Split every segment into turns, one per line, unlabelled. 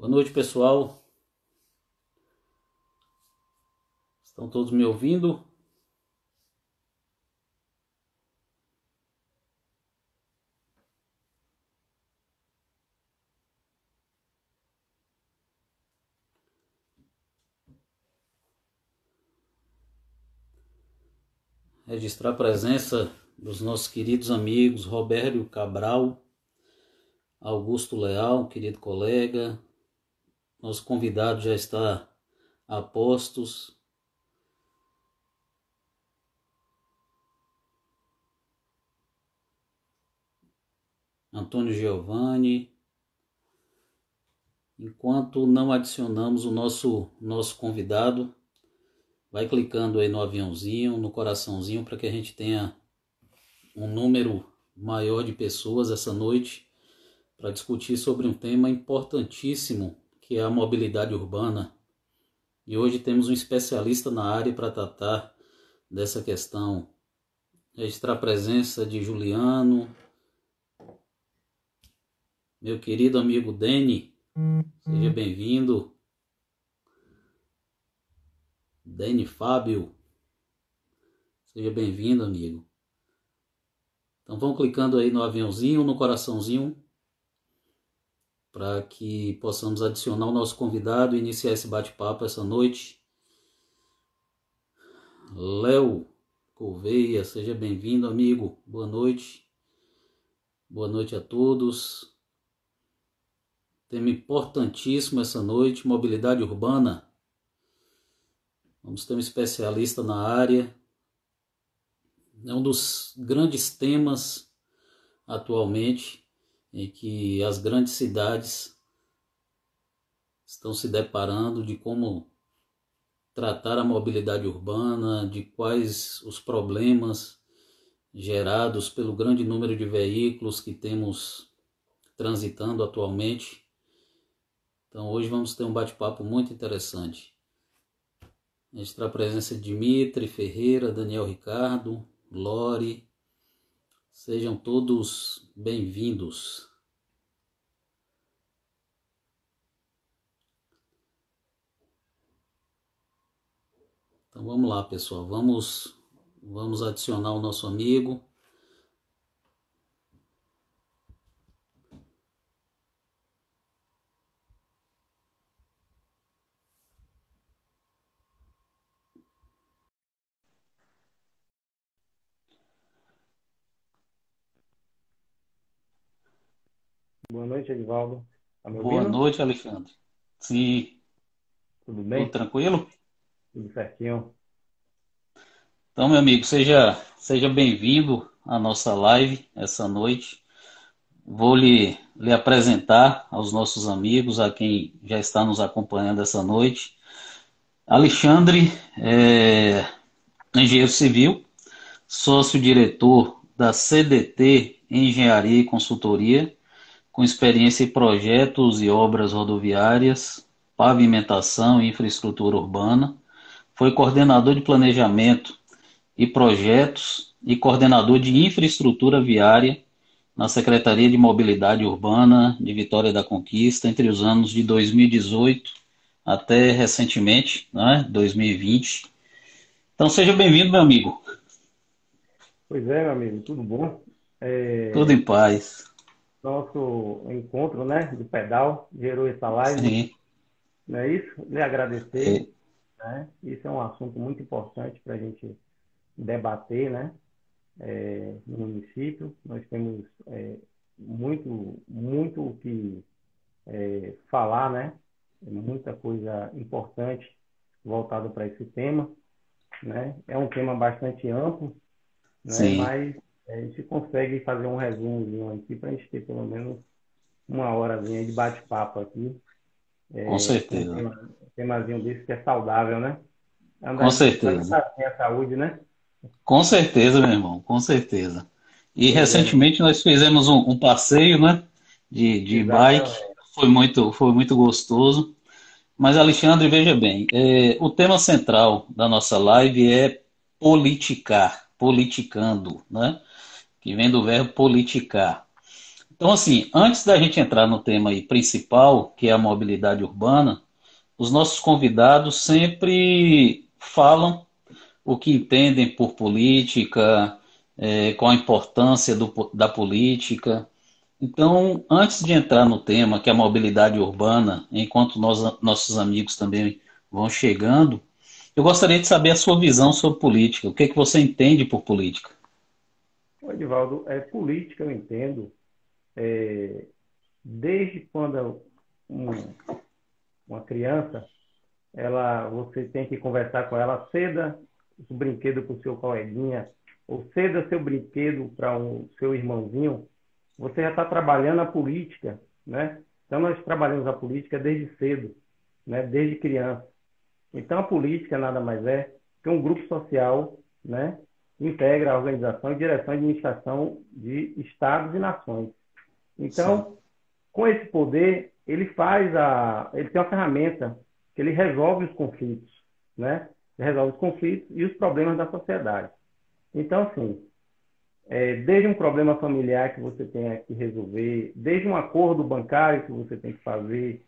Boa noite, pessoal. Estão todos me ouvindo? Registrar a presença dos nossos queridos amigos Roberto Cabral, Augusto Leal, querido colega. Nosso convidado já está a postos. Antônio Giovanni. Enquanto não adicionamos o nosso nosso convidado, vai clicando aí no aviãozinho, no coraçãozinho para que a gente tenha um número maior de pessoas essa noite para discutir sobre um tema importantíssimo que é a mobilidade urbana. E hoje temos um especialista na área para tratar dessa questão. Registrar a presença de Juliano, meu querido amigo Deni, seja bem-vindo. Deni Fábio, seja bem-vindo, amigo. Então vão clicando aí no aviãozinho, no coraçãozinho, para que possamos adicionar o nosso convidado e iniciar esse bate-papo essa noite. Léo Gouveia, seja bem-vindo, amigo. Boa noite. Boa noite a todos. Tema importantíssimo essa noite, mobilidade urbana. Vamos ter um especialista na área. É um dos grandes temas atualmente em que as grandes cidades estão se deparando de como tratar a mobilidade urbana, de quais os problemas gerados pelo grande número de veículos que temos transitando atualmente. Então hoje vamos ter um bate-papo muito interessante. A gente terá a presença de Dimitri Ferreira, Daniel Ricardo, Lore. Sejam todos bem-vindos. Então vamos lá, pessoal. Vamos vamos adicionar o nosso amigo.
Boa noite, Edivaldo. Tá
Boa
ouvindo?
noite, Alexandre. Sim,
Tudo bem?
tudo tranquilo?
Tudo certinho?
Então, meu amigo, seja, seja bem-vindo à nossa live essa noite. Vou lhe, lhe apresentar aos nossos amigos, a quem já está nos acompanhando essa noite. Alexandre é engenheiro civil, sócio-diretor da CDT Engenharia e Consultoria, com experiência em projetos e obras rodoviárias, pavimentação e infraestrutura urbana. Foi coordenador de planejamento e projetos e coordenador de infraestrutura viária na Secretaria de Mobilidade Urbana de Vitória da Conquista entre os anos de 2018 até recentemente, né, 2020. Então seja bem-vindo, meu amigo.
Pois é, meu amigo, tudo bom? É,
Tudo em paz.
Nosso encontro, né, de pedal gerou essa live,
Sim,
não é isso? Lhe agradecer,
é,
né? Isso é um assunto muito importante para a gente debater, né, é, no município. Nós temos é, muito, muito o que é, falar, né? Muita coisa importante voltada para esse tema, né? É um tema bastante amplo, né?
sim,
Mas a gente consegue fazer um resumozinho aqui para a gente ter pelo menos uma horazinha de bate-papo aqui,
com
é, com um
certeza.
tema, um temazinho desse que é saudável, né?
Com
Andar bicicleta
certeza.
faz bem à saúde, né?
Com certeza, meu irmão, com certeza. E
é,
recentemente nós fizemos um, um passeio, né, de, de bike, foi muito, foi muito gostoso. Mas, Alexandre, veja bem, é, o tema central da nossa live é politicar, politicando, né, que vem do verbo politicar. Então, assim, antes da gente entrar no tema principal, que é a mobilidade urbana, os nossos convidados sempre falam o que entendem por política, é, qual a importância do, da política. Então, antes de entrar no tema, que é a mobilidade urbana, enquanto nós, nossos amigos também vão chegando, eu gostaria de saber a sua visão sobre política. O que, é que você entende por política?
Edivaldo, é, política eu entendo é, desde quando uma, uma criança, ela, você tem que conversar com ela, ceda o brinquedo para o seu coleguinha, ou ceda seu brinquedo para o um, seu irmãozinho, você já está trabalhando a política, né? Então nós trabalhamos a política desde cedo, né? Desde criança. Então a política nada mais é que um grupo social, né? Integra a organização e direção e administração de estados e nações. Então, Sim. com esse poder, ele faz a, ele tem uma ferramenta que ele resolve os conflitos, né? Ele resolve os conflitos e os problemas da sociedade. Então, assim, é, desde um problema familiar que você tenha que resolver, desde um acordo bancário que você tem que fazer,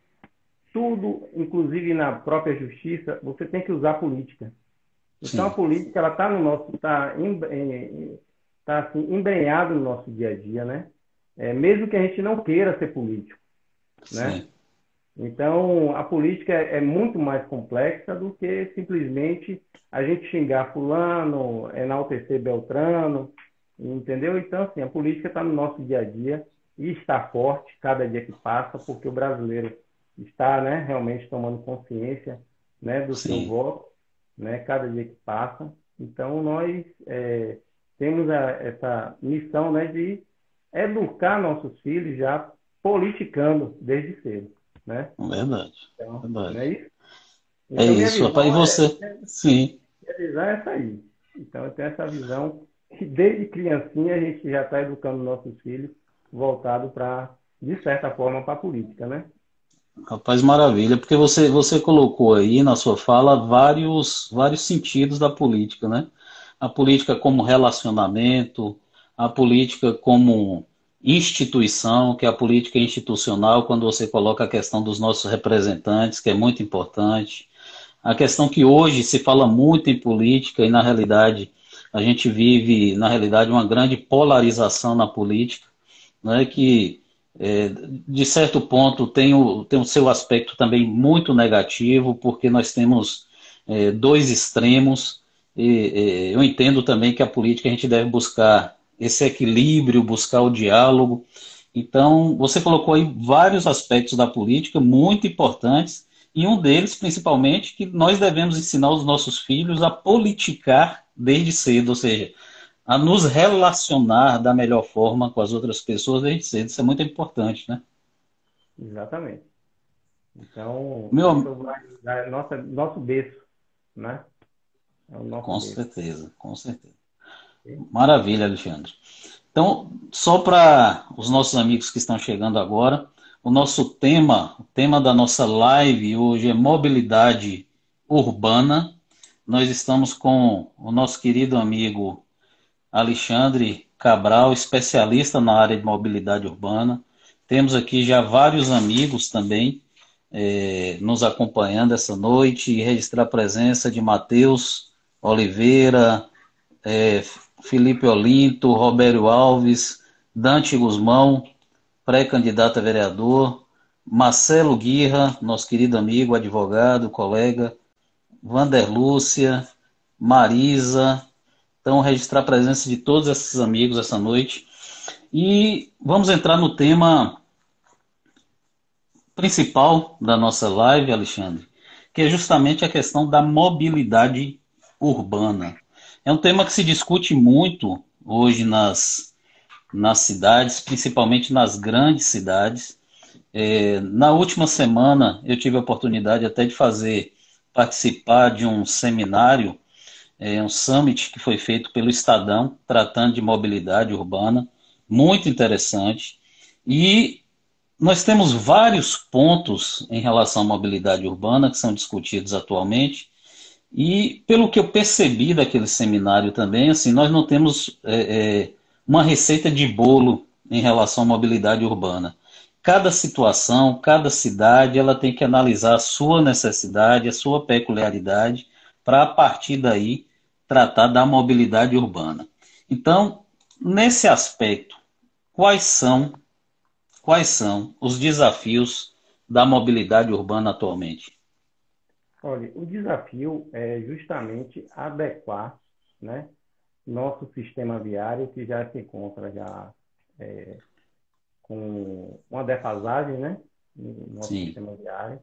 tudo, inclusive na própria justiça, você tem que usar política. Então, Sim. a política ela está no nosso, está tá, assim, embrenhado no nosso dia a dia, né? é, mesmo que a gente não queira ser político, né? Então, a política é, é muito mais complexa do que simplesmente a gente xingar fulano, enaltecer Beltrano, entendeu? Então, assim, a política está no nosso dia a dia e está forte cada dia que passa, porque o brasileiro está, né, realmente tomando consciência, né, do Sim. seu voto, né, cada dia que passa. Então, nós é, temos a, essa missão, né, de educar nossos filhos já politicando desde cedo, né?
Verdade. Então, verdade.
é isso?
Então, é isso, rapaz. E você? É, Sim.
Minha visão é essa aí. Então, eu tenho essa visão que desde criancinha a gente já está educando nossos filhos voltado para, de certa forma, para a política, né?
Rapaz, maravilha, porque você, você colocou aí na sua fala vários, vários sentidos da política, né? A política como relacionamento, a política como instituição, que é a política institucional, quando você coloca a questão dos nossos representantes, que é muito importante. A questão que hoje se fala muito em política e, na realidade, a gente vive, na realidade, uma grande polarização na política, né, que, de certo ponto, tem o, tem o seu aspecto também muito negativo, porque nós temos é, dois extremos. E, eu entendo também que a política a gente deve buscar esse equilíbrio, buscar o diálogo. Então, você colocou aí vários aspectos da política muito importantes, e um deles, principalmente, que nós devemos ensinar os nossos filhos a politicar desde cedo, ou seja, a nos relacionar da melhor forma com as outras pessoas desde cedo. Isso é muito importante, né?
Exatamente. Então,
Meu...
nossa, nosso berço, né?
É com berço. certeza, com certeza. Maravilha, Alexandre. Então, só para os nossos amigos que estão chegando agora, o nosso tema, o tema da nossa live hoje é mobilidade urbana. Nós estamos com o nosso querido amigo Alexandre Cabral, especialista na área de mobilidade urbana. Temos aqui já vários amigos também eh, nos acompanhando essa noite e registrar a presença de Matheus Oliveira, eh, Felipe Olinto, Roberto Alves, Dante Guzmão, pré-candidato a vereador, Marcelo Guirra, nosso querido amigo, advogado, colega, Vander Lúcia, Marisa. Então, registrar a presença de todos esses amigos essa noite. E vamos entrar no tema principal da nossa live, Alexandre, que é justamente a questão da mobilidade urbana. É um tema que se discute muito hoje nas, nas cidades, principalmente nas grandes cidades. É, na última semana, eu tive a oportunidade até de fazer, participar de um seminário, é, um summit que foi feito pelo Estadão, tratando de mobilidade urbana, muito interessante. E nós temos vários pontos em relação à mobilidade urbana que são discutidos atualmente, e pelo que eu percebi daquele seminário também, assim, nós não temos é, é, uma receita de bolo em relação à mobilidade urbana. Cada situação, cada cidade, ela tem que analisar a sua necessidade, a sua peculiaridade, para a partir daí tratar da mobilidade urbana. Então, nesse aspecto, quais são quais são os desafios da mobilidade urbana atualmente?
Olha, o desafio é justamente adequar, né, nosso sistema viário que já se encontra já é, com uma defasagem, né, no nosso Sim. sistema viário.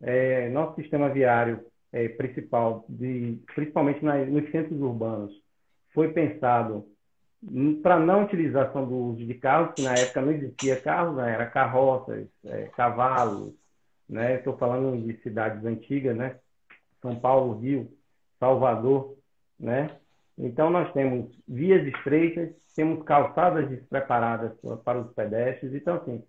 É, nosso sistema viário é, principal, de, principalmente nos centros urbanos, foi pensado para não utilização do uso de carros, que na época não existia carros, né? era carroças, é, cavalos, né? Estou falando de cidades antigas, né? São Paulo, Rio, Salvador, né? Então nós temos vias estreitas, temos calçadas despreparadas para os pedestres. Então assim,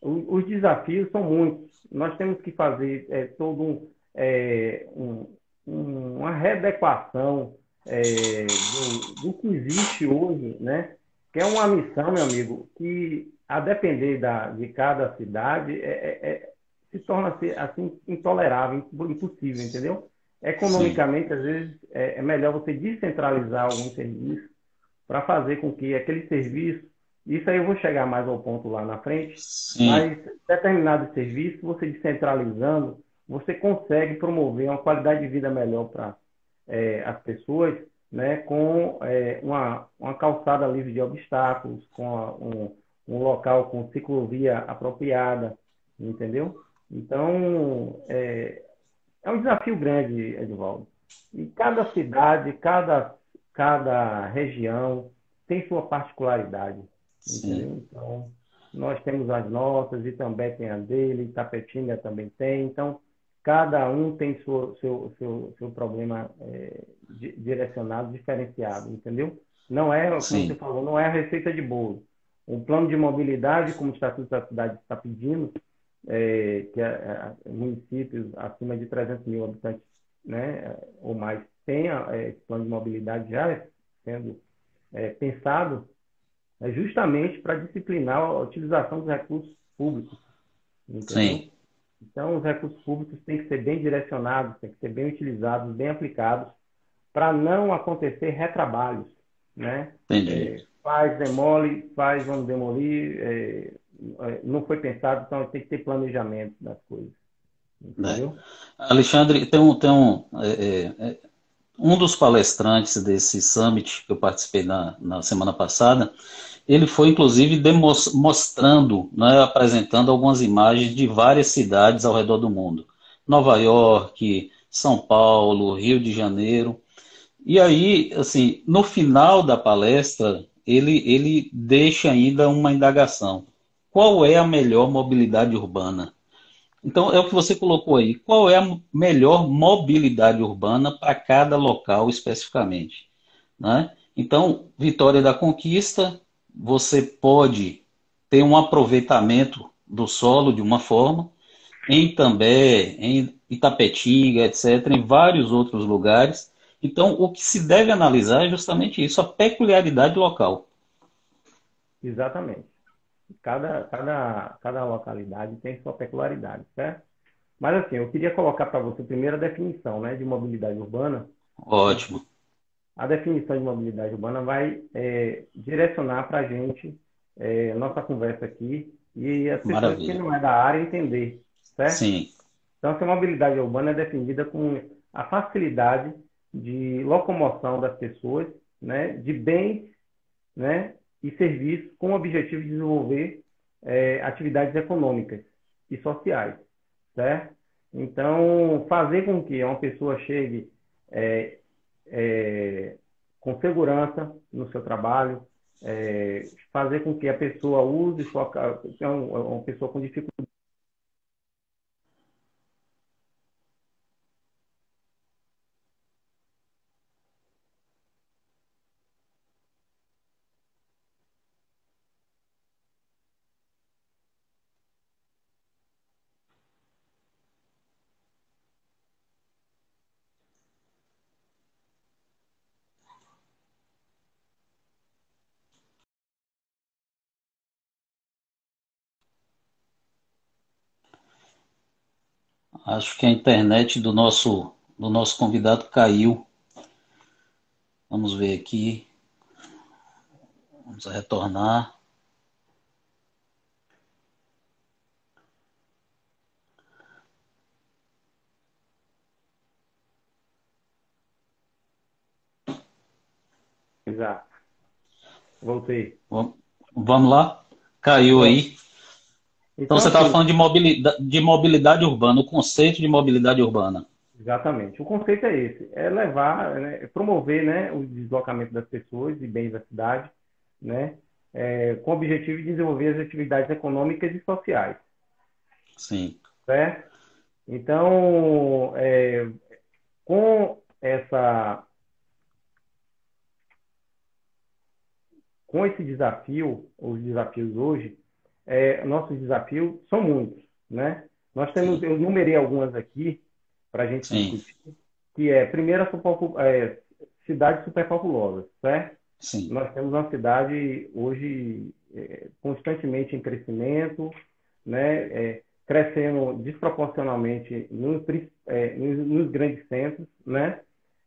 os desafios são muitos. Nós temos que fazer é, todo um, é, um, uma readequação é, do, do, que existe hoje, né? Que é uma missão, meu amigo, que a depender da, de cada cidade é, é, é se torna assim intolerável, impossível, entendeu? Economicamente, Sim. às vezes é, é, melhor você descentralizar algum serviço para fazer com que aquele serviço, isso aí eu vou chegar mais ao ponto lá na frente, Sim. mas determinado serviço, você descentralizando, você consegue promover uma qualidade de vida melhor para é, as pessoas, né, com é, uma, uma calçada livre de obstáculos, com a, um, um local com ciclovia apropriada, entendeu? Então, é, é um desafio grande, Edvaldo. E cada cidade, cada, cada região tem sua particularidade, entendeu? Então, nós temos as nossas, e também tem a dele, Tapetinga também tem. Então, cada um tem seu, seu, seu, seu problema é, direcionado, diferenciado, entendeu? Não é, como Sim. você falou, não é a receita de bolo. Um plano de mobilidade, como o Estatuto da Cidade está pedindo, é, que municípios acima de 300 mil habitantes né, ou mais tenha é, esse plano de mobilidade já sendo é, pensado, é justamente para disciplinar a utilização dos recursos públicos. Entendeu? Sim. Então, os recursos públicos têm que ser bem direcionados, têm que ser bem utilizados, bem aplicados, para não acontecer retrabalhos. Né?
Entendi.
É, faz, demole, faz, vamos demolir. É, é não foi pensado, então tem que ter planejamento das coisas.
Entendeu? É. Alexandre, tem um, tem um, é, é, um dos palestrantes desse summit que eu participei na, na semana passada, ele foi inclusive mostrando, né, apresentando algumas imagens de várias cidades ao redor do mundo. Nova York, São Paulo, Rio de Janeiro. E aí, assim, no final da palestra, ele, ele deixa ainda uma indagação. Qual é a melhor mobilidade urbana? Então, é o que você colocou aí. Qual é a melhor mobilidade urbana para cada local especificamente? Né? Então, Vitória da Conquista, você pode ter um aproveitamento do solo de uma forma, em També, em Itapetinga, etc., em vários outros lugares. Então, o que se deve analisar é justamente isso, a peculiaridade local.
Exatamente. Cada, cada, cada localidade tem sua peculiaridade, certo? Mas assim, eu queria colocar para você primeiro a definição né, de mobilidade urbana.
Ótimo
a definição de mobilidade urbana vai é, direcionar para a gente é, nossa conversa aqui e as pessoas Maravilha. que não é da área entender, certo?
Sim.
Então, a mobilidade urbana é definida com a facilidade de locomoção das pessoas, né, de bens, né, e serviços com o objetivo de desenvolver é, atividades econômicas e sociais, certo? Então, fazer com que uma pessoa chegue é, é, com segurança no seu trabalho, é, fazer com que a pessoa use sua, é uma pessoa com dificuldade
Acho que a internet do nosso, do nosso convidado caiu. Vamos ver aqui. Vamos retornar.
Exato. Voltei.
Vamos lá? Caiu aí. Então, então você estava assim, falando de mobilidade, de mobilidade urbana, o conceito de mobilidade urbana.
Exatamente. O conceito é esse: é levar, né, promover né, o deslocamento das pessoas e bens da cidade, né, é, com o objetivo de desenvolver as atividades econômicas e sociais.
Sim.
Certo? Então, é, com essa com esse desafio, os desafios hoje, é, nossos desafios são muitos, né? Nós temos, eu numerei algumas aqui para a gente Sim. discutir, que é, primeiro, a é, cidades superpopulosas, certo?
Sim.
Nós temos uma cidade hoje é, constantemente em crescimento, né? É, crescendo desproporcionalmente nos, é, nos, nos, grandes centros, né?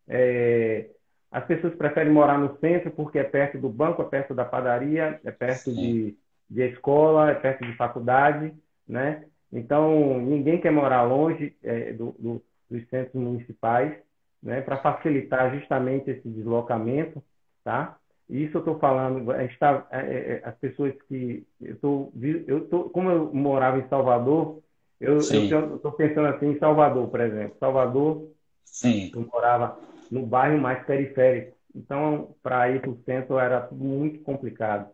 É, as pessoas preferem morar no centro porque é perto do banco, é perto da padaria, é perto de, de escola, é perto de faculdade, né? Então, ninguém quer morar longe é, do, do, dos centros municipais, né? Para facilitar justamente esse deslocamento, tá? Isso eu estou falando, está, é, é, é, as pessoas que eu estou, eu tô, como eu morava em Salvador, eu estou pensando assim em Salvador, por exemplo. Salvador,
Sim.
eu morava no bairro mais periférico. Então, para ir para o centro era muito complicado,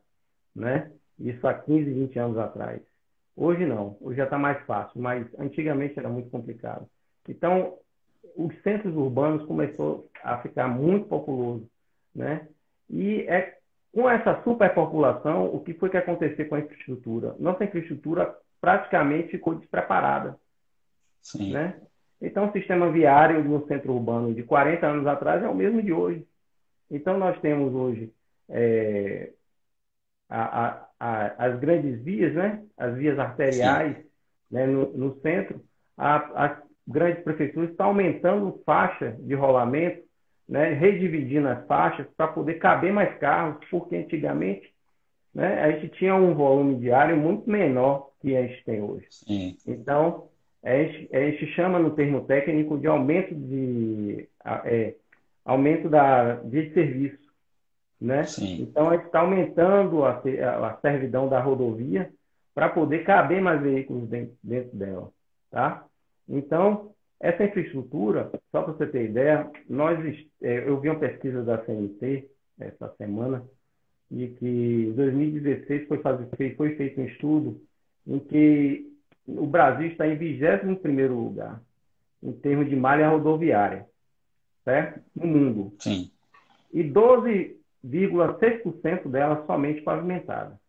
né? Isso há 15, 20 anos atrás. Hoje não, hoje já está mais fácil, mas antigamente era muito complicado. Então, os centros urbanos começou a ficar muito populoso, né? E é com essa superpopulação, o que foi que aconteceu com a infraestrutura? Nossa infraestrutura praticamente ficou despreparada,
Sim.
né? Então, o sistema viário no centro urbano de 40 anos atrás é o mesmo de hoje. Então, nós temos hoje é, a, a, a, as grandes vias, né? as vias arteriais né? no, no, centro. as grandes prefeituras estão aumentando faixa de rolamento, né? redividindo as faixas para poder caber mais carros, porque antigamente né? a gente tinha um volume diário muito menor que a gente tem hoje.
Sim.
Então, a gente chama no termo técnico de aumento de é, aumento da de serviço, né?
Sim.
Então a gente está aumentando a, a servidão da rodovia para poder caber mais veículos dentro, dentro dela, tá? Então essa infraestrutura, só para você ter ideia, nós é, eu vi uma pesquisa da CNT essa semana e que em 2016 foi, fazer, foi feito um estudo em que o Brasil está em 21 lugar em termos de malha rodoviária, certo? No mundo.
Sim.
E 12,6% dela somente pavimentada.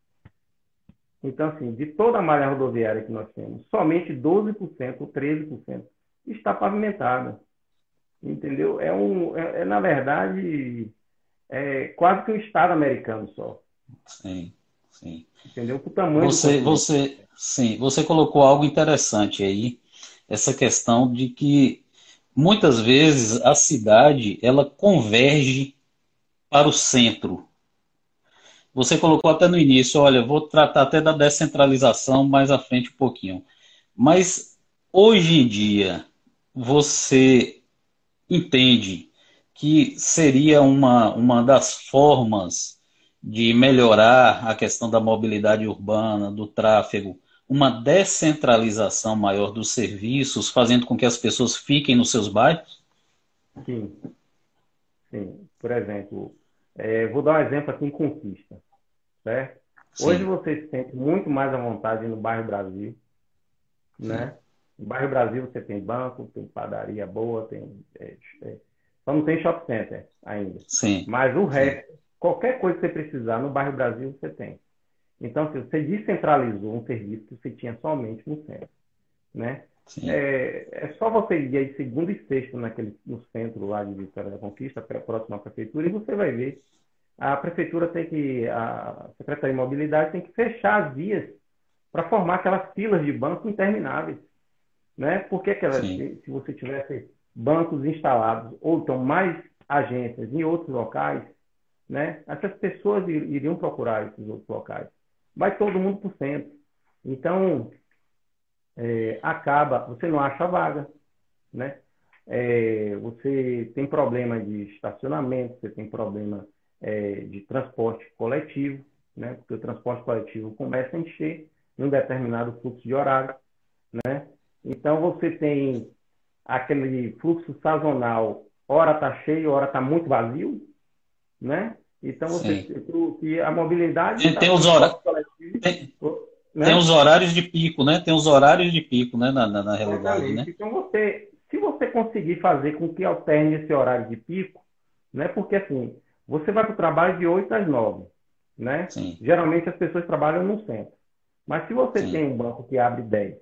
Então, assim, de toda a malha rodoviária que nós temos, somente 12% ou 13% está pavimentada. Entendeu? É, um, é, é, na verdade, é quase que um estado americano só.
Sim, sim.
Entendeu? O tamanho
você, você, Sim, você colocou algo interessante aí, essa questão de que muitas vezes a cidade ela converge para o centro. Você colocou até no início, olha, vou tratar até da descentralização mais à frente um pouquinho. Mas hoje em dia você entende que seria uma, uma das formas de melhorar a questão da mobilidade urbana, do tráfego, uma descentralização maior dos serviços, fazendo com que as pessoas fiquem nos seus bairros?
Sim. Sim. Por exemplo, é, vou dar um exemplo aqui em Conquista. Certo? Hoje você se sente muito mais à vontade no bairro Brasil. Né? No bairro Brasil você tem banco, tem padaria boa, tem. É, é, só não tem shopping center ainda.
Sim.
Mas o resto, Sim. qualquer coisa que você precisar no bairro Brasil, você tem. Então, assim, você descentralizou um serviço que você tinha somente no centro. Né? É, é, só você ir aí segundo e sexto naquele, no centro lá de Vitória da Conquista, próximo à prefeitura, e você vai ver. A prefeitura tem que, a Secretaria de Mobilidade tem que fechar as vias para formar aquelas filas de banco intermináveis. né? Porque se, se você tivesse bancos instalados ou então mais agências em outros locais, né? Essas pessoas iriam procurar esses outros locais. Vai todo mundo para o centro. Então, é, acaba, você não acha vaga, né? É, você tem problema de estacionamento, você tem problema é, de transporte coletivo, né? Porque o transporte coletivo começa a encher em um determinado fluxo de horário, né? Então você tem aquele fluxo sazonal, hora está cheio, hora está muito vazio, né? Então você que a mobilidade
tem, tá tem os horários tem, né? tem, os horários de pico, né? Tem os horários de pico, né? Na, na, na realidade, né?
Então você, se você conseguir fazer com que alterne esse horário de pico, né? Porque assim, você vai para o trabalho de 8 às 9, né? Sim. Geralmente as pessoas trabalham no centro. Mas se você Sim. tem um banco que abre 10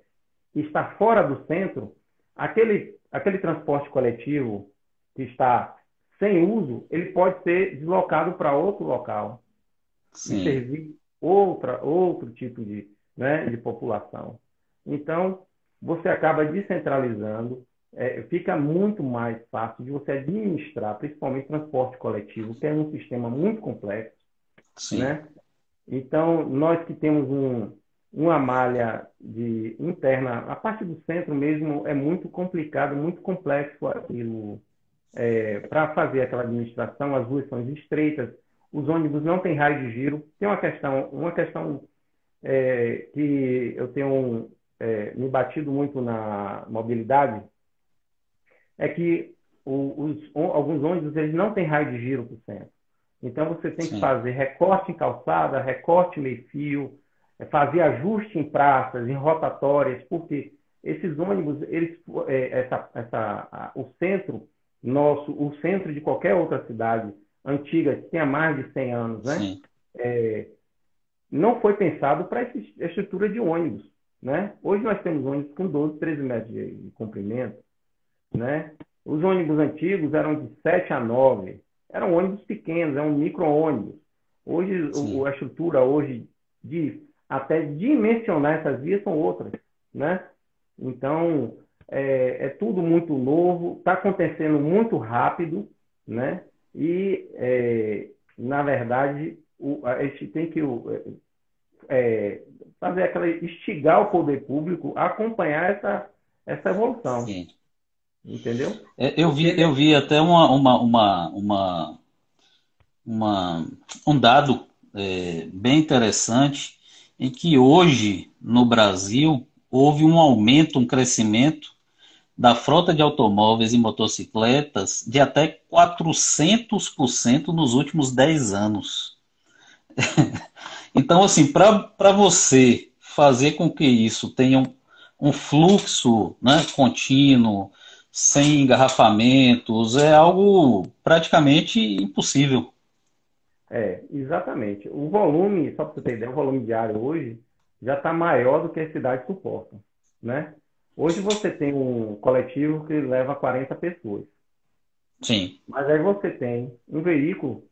e está fora do centro, aquele, aquele transporte coletivo que está sem uso, ele pode ser deslocado para outro local Sim. e servir outra, outro tipo de, né, de população. Então, você acaba descentralizando, é, fica muito mais fácil de você administrar, principalmente transporte coletivo, que é um sistema muito complexo. Sim. Né? Então, nós que temos um, uma malha de interna, a parte do centro mesmo é muito complicado, muito complexo aquilo é, para fazer aquela administração, as ruas são estreitas, os ônibus não têm raio de giro. Tem uma questão, uma questão é, que eu tenho é, me batido muito na mobilidade, é que os, alguns ônibus eles não têm raio de giro para o centro. Então você tem Sim. que fazer recorte em calçada, recorte meio-fio, é, fazer ajuste em praças, em rotatórias, porque esses ônibus, eles, é, essa, essa, a, o centro nosso, o centro de qualquer outra cidade antiga, que tenha mais de 100 anos, né? É, não foi pensado para essa estrutura de ônibus, né? Hoje nós temos ônibus com 12, 13 metros de, comprimento, né? Os ônibus antigos eram de 7 a 9, eram ônibus pequenos, eram micro-ônibus. Hoje, a estrutura hoje de até dimensionar essas vias são outras, né? Então, é, é tudo muito novo, está acontecendo muito rápido, né? E, é, na verdade, o, a gente tem que é, fazer aquela instigar o poder público a acompanhar essa, essa evolução. Sim. Entendeu?
É, eu vi, eu vi até uma, uma, uma, uma, uma um dado é, bem interessante em que hoje no Brasil houve um aumento, um crescimento da frota de automóveis e motocicletas de até 400% nos últimos 10 anos. então, assim, para você fazer com que isso tenha um, um fluxo né, contínuo, sem engarrafamentos, é algo praticamente impossível.
É, exatamente. O volume, só para você ter ideia, o volume diário hoje já está maior do que as cidades suportam, né? Hoje você tem um coletivo que leva 40 pessoas.
Sim.
Mas aí você tem um veículo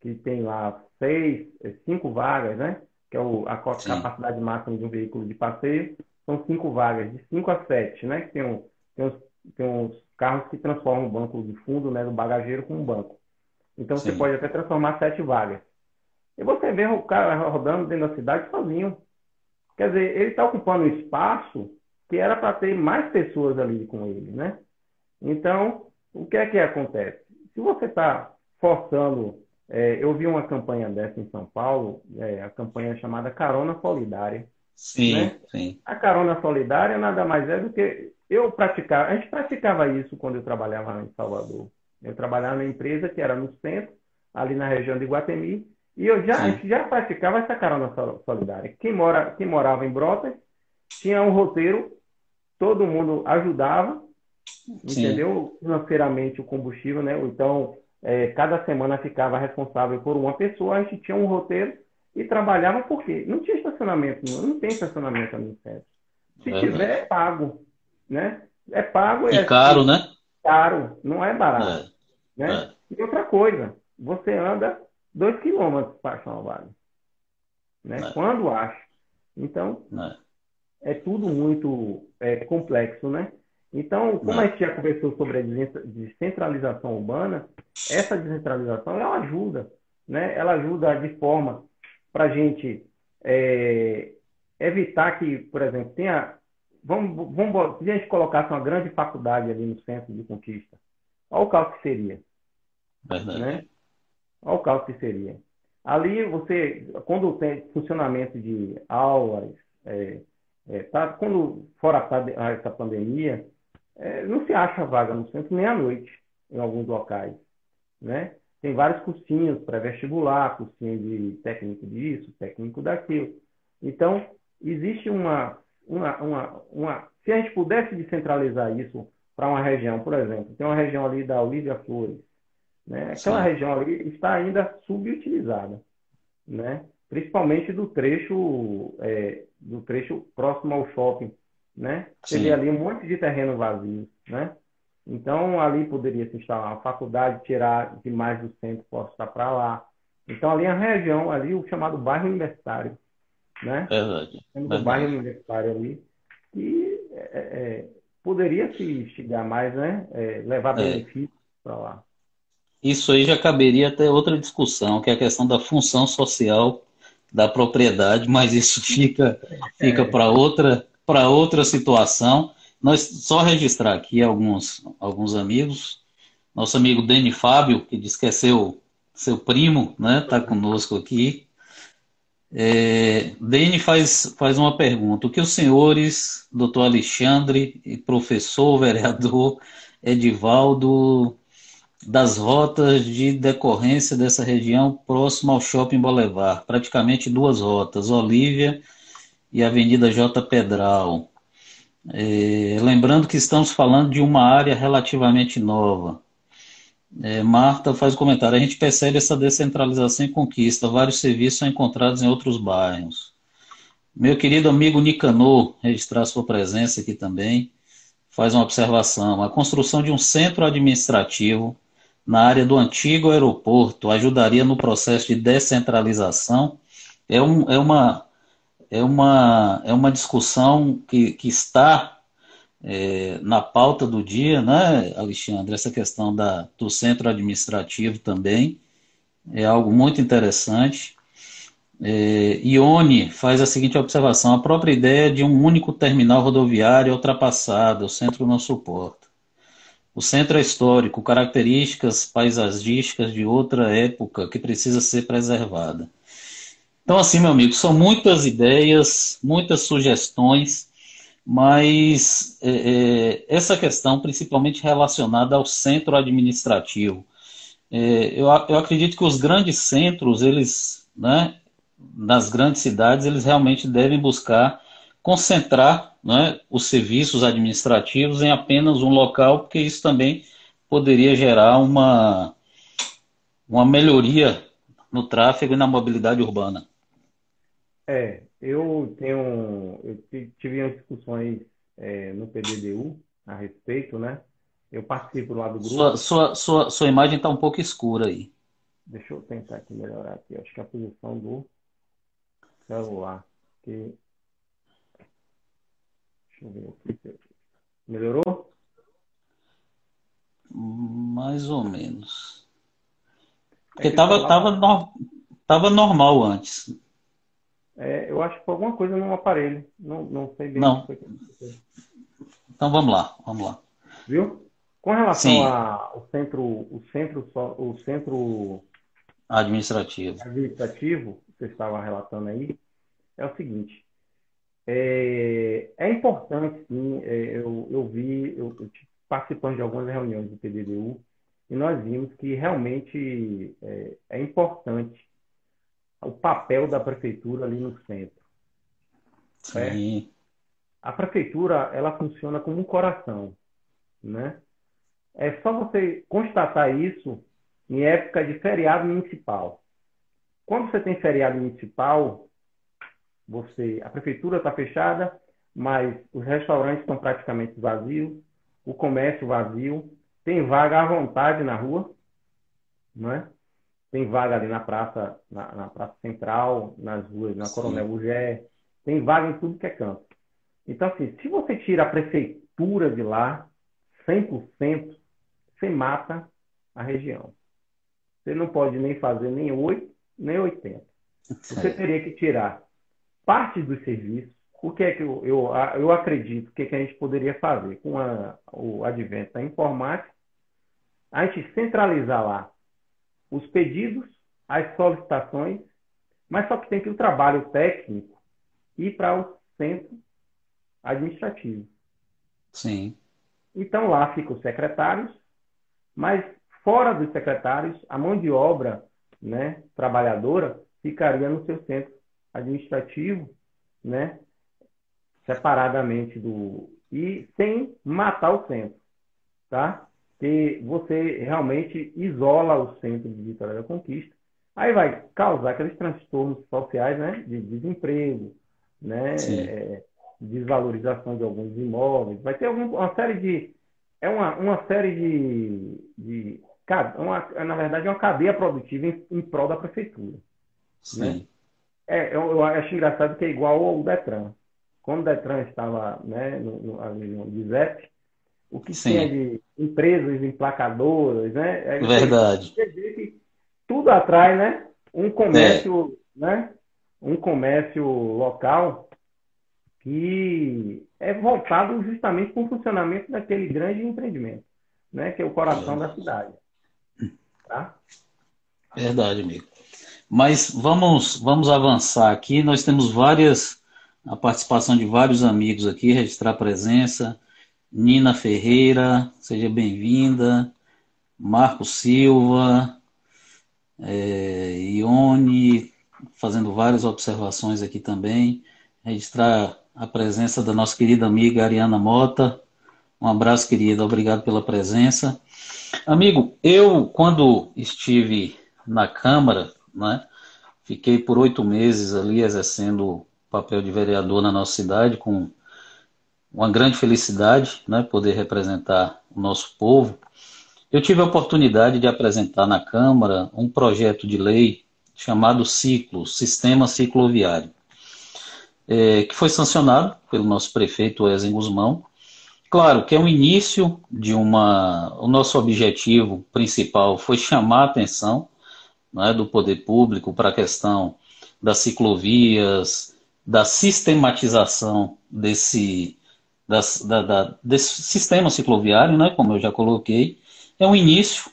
que tem lá seis, cinco vagas, né? Que é o, a Sim. capacidade máxima de um veículo de passeio. São cinco vagas, de cinco a sete, né? Que tem, um, tem, uns, tem uns carros que transformam o banco de fundo, né? Do bagageiro com um banco. Então Sim. você pode até transformar sete vagas. E você vê o cara rodando dentro da cidade sozinho. Quer dizer, ele está ocupando um espaço que era para ter mais pessoas ali com ele, né? Então, o que é que acontece? Se você está forçando, é, eu vi uma campanha dessa em São Paulo, é, a campanha chamada Carona Solidária.
Sim, né? sim.
A Carona Solidária nada mais é do que eu praticava, a gente praticava isso quando eu trabalhava em Salvador. Eu trabalhava numa empresa que era no centro, ali na região de Guatemi, e eu já, a gente já praticava essa carona solidária. Quem, mora, quem morava em Brotas tinha um roteiro todo mundo ajudava, Sim. entendeu? Financeiramente o combustível, né? Então, é, cada semana ficava responsável por uma pessoa, a gente tinha um roteiro e trabalhava porque não tinha estacionamento, não, não tem estacionamento no centro. Se é, tiver, é pago, né? É pago.
E é caro, assim, né?
Caro, não é barato. É. Né? É. E outra coisa, você anda dois quilômetros para vaga. Né? É. Quando acha. Então, é tudo muito é, complexo, né? Então, como a gente já conversou sobre a descentralização urbana, essa descentralização ela ajuda, né? Ela ajuda de forma para a gente é, evitar que, por exemplo, tenha. Vamos, vamos, se a gente colocasse uma grande faculdade ali no centro de conquista, olha o caos que seria.
Verdade.
Né? Olha o caos que seria. Ali você, quando tem funcionamento de aulas, é, é, tá, quando fora essa pandemia, é, não se acha vaga no centro nem à noite, em alguns locais. Né? Tem vários cursinhos pré-vestibular, cursinho de técnico disso, técnico daquilo. Então, existe uma, uma, uma, uma. Se a gente pudesse descentralizar isso para uma região, por exemplo, tem uma região ali da Olívia Flores, né? aquela Sim. região ali está ainda subutilizada, né? principalmente do trecho, é, do trecho próximo ao shopping. Né? Você vê ali um monte de terreno vazio. Né? Então, ali poderia se instalar uma faculdade, tirar de mais do centro, posso estar para lá. Então, ali a região, ali o chamado bairro universitário, né?
Verdade.
Temos o bairro universitário ali, que é, é, é, poderia se instigar mais, né? É, levar é. benefícios para lá.
Isso aí já caberia até outra discussão, que é a questão da função social da propriedade, mas isso fica, fica para outra, outra situação. Nós só registrar aqui alguns, alguns amigos. Nosso amigo Deni Fábio, que diz que é seu, seu primo, né? Está conosco aqui. É, Dene faz, faz uma pergunta. O que os senhores, doutor Alexandre, professor, vereador Edivaldo, das rotas de decorrência dessa região próxima ao Shopping Boulevard? Praticamente duas rotas, Olívia e Avenida J. Pedral. É, lembrando que estamos falando de uma área relativamente nova. É, Marta faz o um comentário. A gente percebe essa descentralização e conquista. Vários serviços são encontrados em outros bairros. Meu querido amigo Nicanor, registrar sua presença aqui também, faz uma observação. A construção de um centro administrativo na área do antigo aeroporto ajudaria no processo de descentralização. É, um, é, uma, é, uma, é uma discussão que, que está é, na pauta do dia, né, Alexandre, essa questão da, do centro administrativo também é algo muito interessante. É, Ione faz a seguinte observação: a própria ideia de um único terminal rodoviário é ultrapassada, o centro não suporta. O centro é histórico, características paisagísticas de outra época que precisa ser preservada. Então, assim, meu amigo, são muitas ideias, muitas sugestões mas é, é, essa questão, principalmente relacionada ao centro administrativo, é, eu, eu acredito que os grandes centros, eles, né, nas grandes cidades, eles realmente devem buscar concentrar né, os serviços administrativos em apenas um local, porque isso também poderia gerar uma, uma melhoria no tráfego e na mobilidade urbana.
É, eu tenho, eu tive umas discussões é, no PDDU a respeito, né? Eu participo lá do grupo.
Sua, sua, sua, sua imagem está um pouco escura aí.
Deixa eu tentar aqui melhorar aqui. Acho que é a posição do celular. Que... Deixa eu ver aqui. Melhorou?
Mais ou menos. Porque estava é tava, tava, tava normal antes.
É, eu acho que foi alguma coisa no aparelho. Não, não sei bem.
Não. Então vamos lá, vamos lá.
Viu? Com relação ao centro, o centro, o centro
administrativo,
administrativo que você estava relatando aí, é o seguinte. É, é importante, sim. É, eu, eu vi, eu, eu participando de algumas reuniões do PDDU, e nós vimos que realmente é, é importante o papel da prefeitura ali no centro.
Sim. É?
A prefeitura, ela funciona como um coração, né? É só você constatar isso em época de feriado municipal. Quando você tem feriado municipal, você, a prefeitura está fechada, mas os restaurantes estão praticamente vazios, o comércio vazio, tem vaga à vontade na rua, não é? Tem vaga ali na praça, na, na praça central, nas ruas, na Sim. Coronel Bugé. Tem vaga em tudo que é canto. Então, assim, se você tira a prefeitura de lá, 100%, você mata a região. Você não pode nem fazer nem 8, nem 80. Você teria que tirar parte dos serviços. O que é que eu, eu, eu acredito que, é que a gente poderia fazer com a, o advento da informática? A gente centralizar lá os pedidos, as solicitações, mas só que tem que o trabalho técnico ir para o centro administrativo.
Sim.
Então lá ficam os secretários, mas fora dos secretários, a mão de obra né, trabalhadora ficaria no seu centro administrativo, né, separadamente do e sem matar o centro, tá? Que você realmente isola o centro de Vitória da Conquista, aí vai causar aqueles transtornos sociais, né, de desemprego, né, é, desvalorização de alguns imóveis, vai ter algum, uma série de é uma, uma série de, de uma, na verdade é uma cadeia produtiva em, em prol da prefeitura. Sim. Né? É, eu, eu, acho engraçado que é igual ao Detran. Quando o Detran estava né, no, no, ali no DIZEP, o que Sim. tinha de empresas emplacadoras, né?
É, verdade.
Que tudo atrai, né? Um comércio, é. né? Um comércio local que é voltado justamente para o funcionamento daquele grande empreendimento, né? Que é o coração é. da cidade. Tá?
Verdade, amigo. Mas vamos, vamos avançar aqui. Nós temos várias, a participação de vários amigos aqui, registrar a presença. Nina Ferreira, seja bem-vinda. Marco Silva, é, Ione, fazendo várias observações aqui também. Registrar a presença da nossa querida amiga Ariana Mota. Um abraço, querida. Obrigado pela presença. Amigo, eu, quando estive na Câmara, né? Fiquei por oito meses ali exercendo o papel de vereador na nossa cidade, com uma grande felicidade, né? Poder representar o nosso povo. Eu tive a oportunidade de apresentar na Câmara um projeto de lei chamado Ciclo, Sistema Cicloviário, é, que foi sancionado pelo nosso prefeito Ezen Guzmão. Claro que é um início de uma. O nosso objetivo principal foi chamar a atenção é, do poder público para a questão das ciclovias, da sistematização desse, das, da, da, desse sistema cicloviário, né, como eu já coloquei. É um início,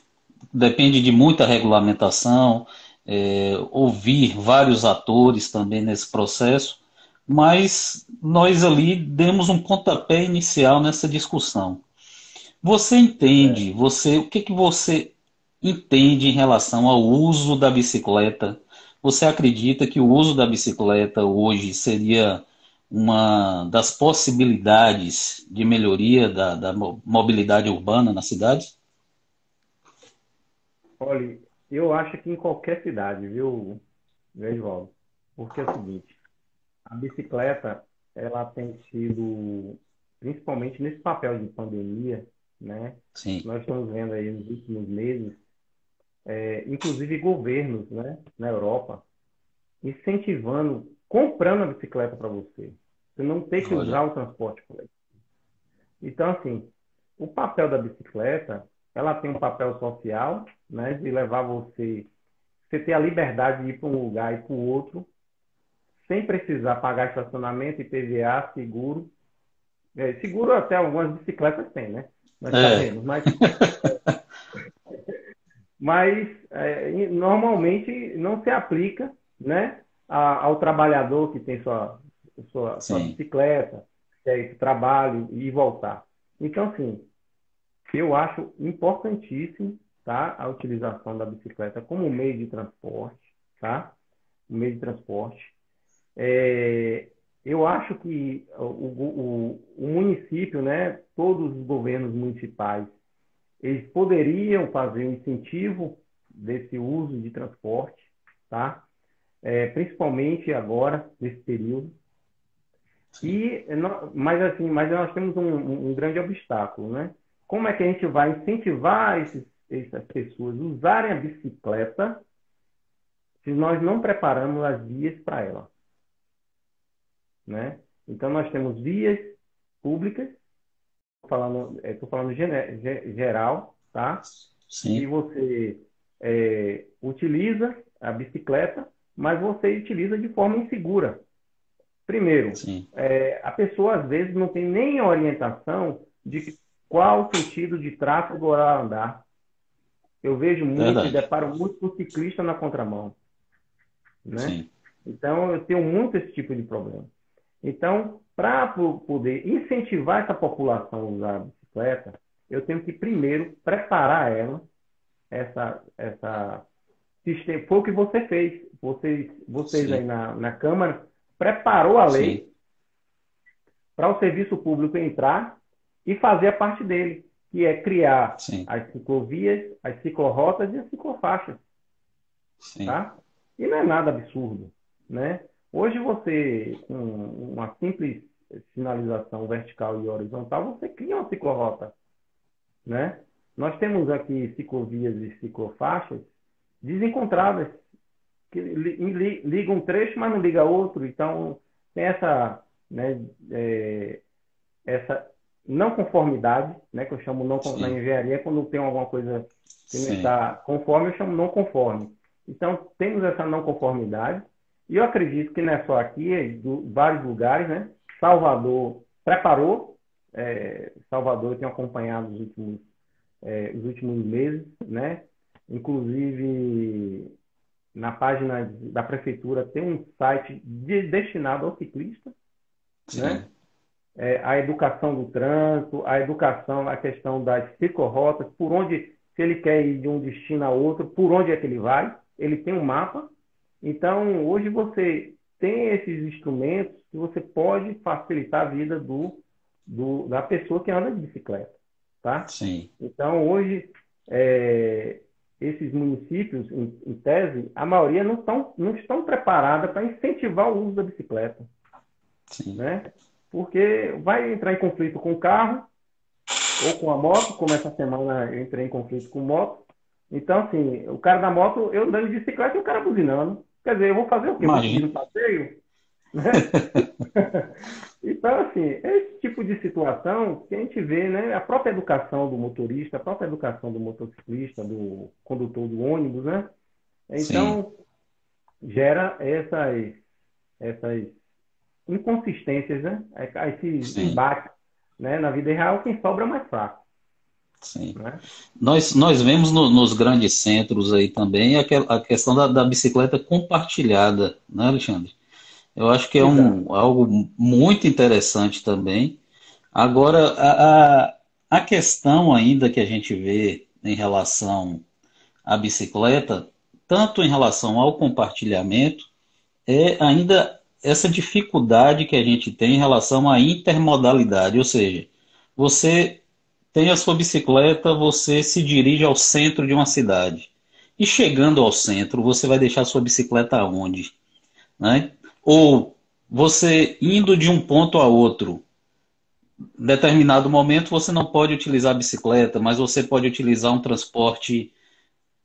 depende de muita regulamentação, é, ouvir vários atores também nesse processo, mas nós ali demos um pontapé inicial nessa discussão. Você entende, você, o que, que você entende em relação ao uso da bicicleta? Você acredita que o uso da bicicleta hoje seria uma das possibilidades de melhoria da, da mobilidade urbana na cidade?
Olha, eu acho que em qualquer cidade, viu, Vesvaldo? Porque é o seguinte, a bicicleta, ela tem sido, principalmente nesse papel de pandemia, né?
Sim.
Nós estamos vendo aí nos últimos meses é, inclusive governos né, na Europa, incentivando, comprando a bicicleta para você. Você não tem que usar o transporte coletivo. Então, assim, o papel da bicicleta, ela tem um papel social, né, de levar você, você ter a liberdade de ir para um lugar e para o outro, sem precisar pagar estacionamento, IPVA, seguro. É, seguro até algumas bicicletas têm, né? Nós é. sabemos, mas mas é, normalmente não se aplica né, ao trabalhador que tem sua, sua, sua bicicleta, o trabalho e voltar. Então, assim, eu acho importantíssimo tá, a utilização da bicicleta como meio de transporte, tá? Um meio de transporte. É, eu acho que o, o, o município, né, todos os governos municipais, eles poderiam fazer um incentivo desse uso de transporte, tá? É, principalmente agora, nesse período. E, mas, assim, mas nós temos um, um, grande obstáculo, né? Como é que a gente vai incentivar esses, essas pessoas a usarem a bicicleta se nós não preparamos as vias para ela? Né? Então, nós temos vias públicas, estou falando, é, falando geral, tá?
Sim.
E você é, utiliza a bicicleta, mas você utiliza de forma insegura. Primeiro, é, a pessoa às vezes não tem nem orientação de qual sentido de tráfego oral andar. Eu vejo muito deparo muito com ciclista na contramão. Né? Sim. Então, eu tenho muito esse tipo de problema. Então, para poder incentivar essa população a usar a bicicleta, eu tenho que primeiro preparar ela, essa, essa foi o que você fez. Vocês, vocês aí na, na Câmara preparou a lei para o serviço público entrar e fazer a parte dele, que é criar Sim. as ciclovias, as ciclorotas e as ciclofaixas. Tá? E não é nada absurdo. Né? Hoje você, com uma simples sinalização vertical e horizontal, você cria uma ciclorota. Né? Nós temos aqui ciclovias e ciclofaixas desencontradas, que ligam um trecho, mas não liga outro. Então, tem essa, né, é, essa não conformidade, né, que eu chamo não Sim. na engenharia, quando tem alguma coisa que não está conforme, eu chamo não conforme. Então, temos essa não conformidade, e eu acredito que não é só aqui, é em vários lugares, né? Salvador preparou, é, Salvador eu tenho acompanhado os últimos, é, os últimos meses, né? Inclusive, na página da prefeitura tem um site de, destinado ao ciclista, Sim. né? É, a educação do trânsito, a educação, a questão das ciclorotas, por onde, se ele quer ir de um destino a outro, por onde é que ele vai, ele tem um mapa. Então, hoje você tem esses instrumentos que você pode facilitar a vida do, do da pessoa que anda de bicicleta, tá?
Sim.
Então, hoje, é, esses municípios, em, em, tese, a maioria não estão, não estão preparadas para incentivar o uso da bicicleta. Sim. Né? Porque vai entrar em conflito com o carro ou com a moto, como essa semana eu entrei em conflito com moto. Então, assim, o cara da moto, eu andando de bicicleta e o cara buzinando. Quer dizer, eu vou fazer o quê? Imagina. Vou no passeio? Né? Então, assim, é esse tipo de situação que a gente vê, né? A própria educação do motorista, a própria educação do motociclista, do condutor do ônibus, né? Então, Sim. gera essas, essas inconsistências, né? Esse embate né? na vida real, quem sobra é mais fraco.
Sim. Né? Nós, nós vemos no, nos grandes centros aí também a, a questão da, da, bicicleta compartilhada, né, Alexandre? Eu acho que é um, algo muito interessante também. Agora, a, a, a questão ainda que a gente vê em relação à bicicleta, tanto em relação ao compartilhamento, é ainda essa dificuldade que a gente tem em relação à intermodalidade, ou seja, você tem a sua bicicleta, você se dirige ao centro de uma cidade. E chegando ao centro, você vai deixar a sua bicicleta onde? Né? Ou você indo de um ponto a outro, em determinado momento você não pode utilizar a bicicleta, mas você pode utilizar um transporte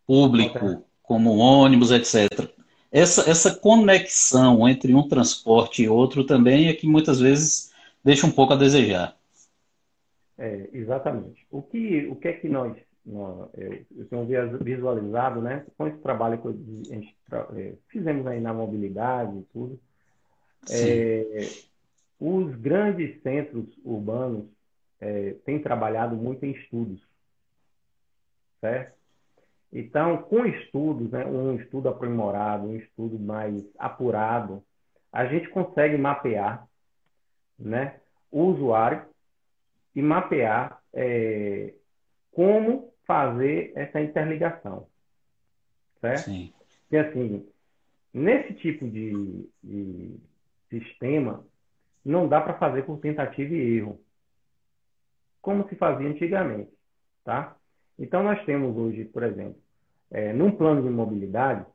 público, como ônibus, etc. Essa, essa conexão entre um transporte e outro também é que muitas vezes deixa um pouco a desejar.
É, exatamente. O que, o que é que nós, nós eu tenho visualizado, né, com esse trabalho que a gente é, fizemos aí na mobilidade e tudo, é, os grandes centros urbanos é, têm trabalhado muito em estudos, certo? Então, com estudos, né, um estudo aprimorado, um estudo mais apurado, a gente consegue mapear né, o usuário e mapear é, como fazer essa interligação. Certo? Sim. E assim, nesse tipo de, de sistema, não dá para fazer por tentativa e erro, como se fazia antigamente. Tá? Então, nós temos hoje, por exemplo, é, num plano de mobilidade,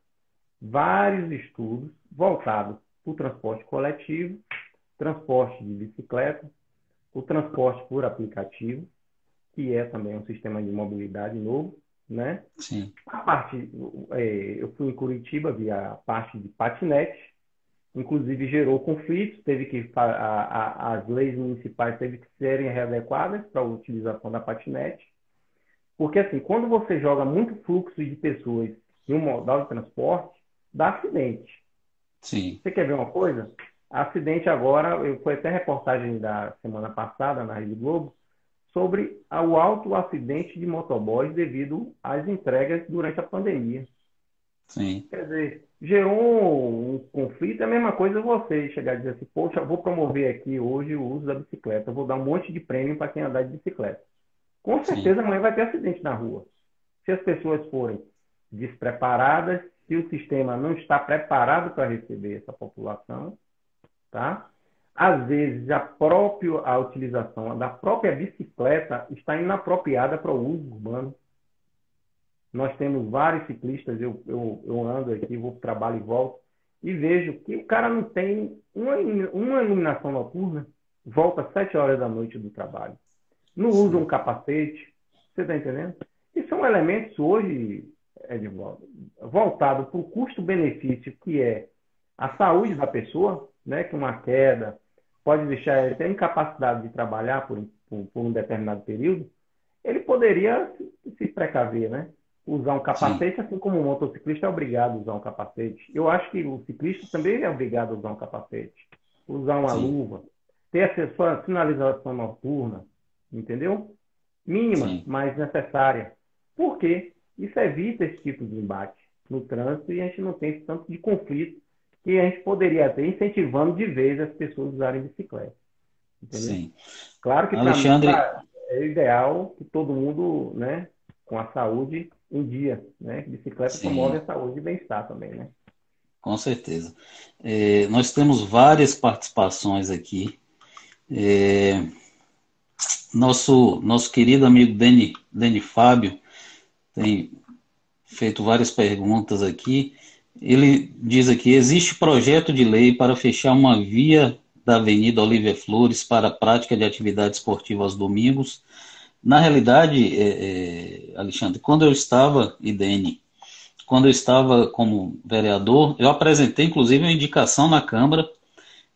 vários estudos voltados para o transporte coletivo, transporte de bicicleta, o transporte por aplicativo, que é também um sistema de mobilidade novo, né?
Sim.
A parte, é, eu fui em Curitiba, vi a parte de patinete, inclusive gerou conflitos, teve que a, a, as leis municipais teve que serem readequadas para a utilização da patinete, porque assim, quando você joga muito fluxo de pessoas em um modal de transporte, dá acidente.
Sim.
Você quer ver uma coisa? Acidente agora, foi até reportagem da semana passada na Rede Globo, sobre o alto acidente de motoboys devido às entregas durante a pandemia.
Sim.
Quer dizer, gerou um, conflito, é a mesma coisa você chegar e dizer assim, poxa, vou promover aqui hoje o uso da bicicleta, vou dar um monte de prêmio para quem andar de bicicleta. Com certeza Sim. amanhã vai ter acidente na rua. Se as pessoas forem despreparadas, se o sistema não está preparado para receber essa população, tá? Às vezes a própria a utilização da própria bicicleta está inapropriada para o uso urbano. Nós temos vários ciclistas, eu, eu, eu ando aqui, vou para o trabalho e volto, e vejo que o cara não tem uma, uma iluminação noturna, volta às sete horas da noite do trabalho. Não usa um capacete, você está entendendo? E são elementos hoje, Edvaldo, voltados para o custo-benefício, que é a saúde da pessoa, né, que uma queda pode deixar ele ter incapacidade de trabalhar por, por, por, um determinado período, ele poderia se precaver, né? Usar um capacete, Sim. assim como o motociclista é obrigado a usar um capacete. Eu acho que o ciclista também é obrigado a usar um capacete, usar uma Sim. luva, ter a sua sinalização noturna, entendeu? Mínima, Sim. mas necessária. Por quê? Isso evita esse tipo de embate no trânsito e a gente não tem tanto de conflito que a gente poderia ter incentivando de vez as pessoas a usarem bicicleta. Entendeu? Sim. Claro que Alexandre... mim, é ideal que todo mundo, né, com a saúde em dia, né? Bicicleta Sim. promove a saúde e bem-estar também, né?
Com certeza. É, nós temos várias participações aqui. É, nosso, nosso querido amigo Deni, Deni Fábio tem feito várias perguntas aqui. Ele diz aqui: existe projeto de lei para fechar uma via da Avenida Olívia Flores para a prática de atividade esportiva aos domingos. Na realidade, é, é, Alexandre, quando eu estava, Idene, quando eu estava como vereador, eu apresentei inclusive uma indicação na Câmara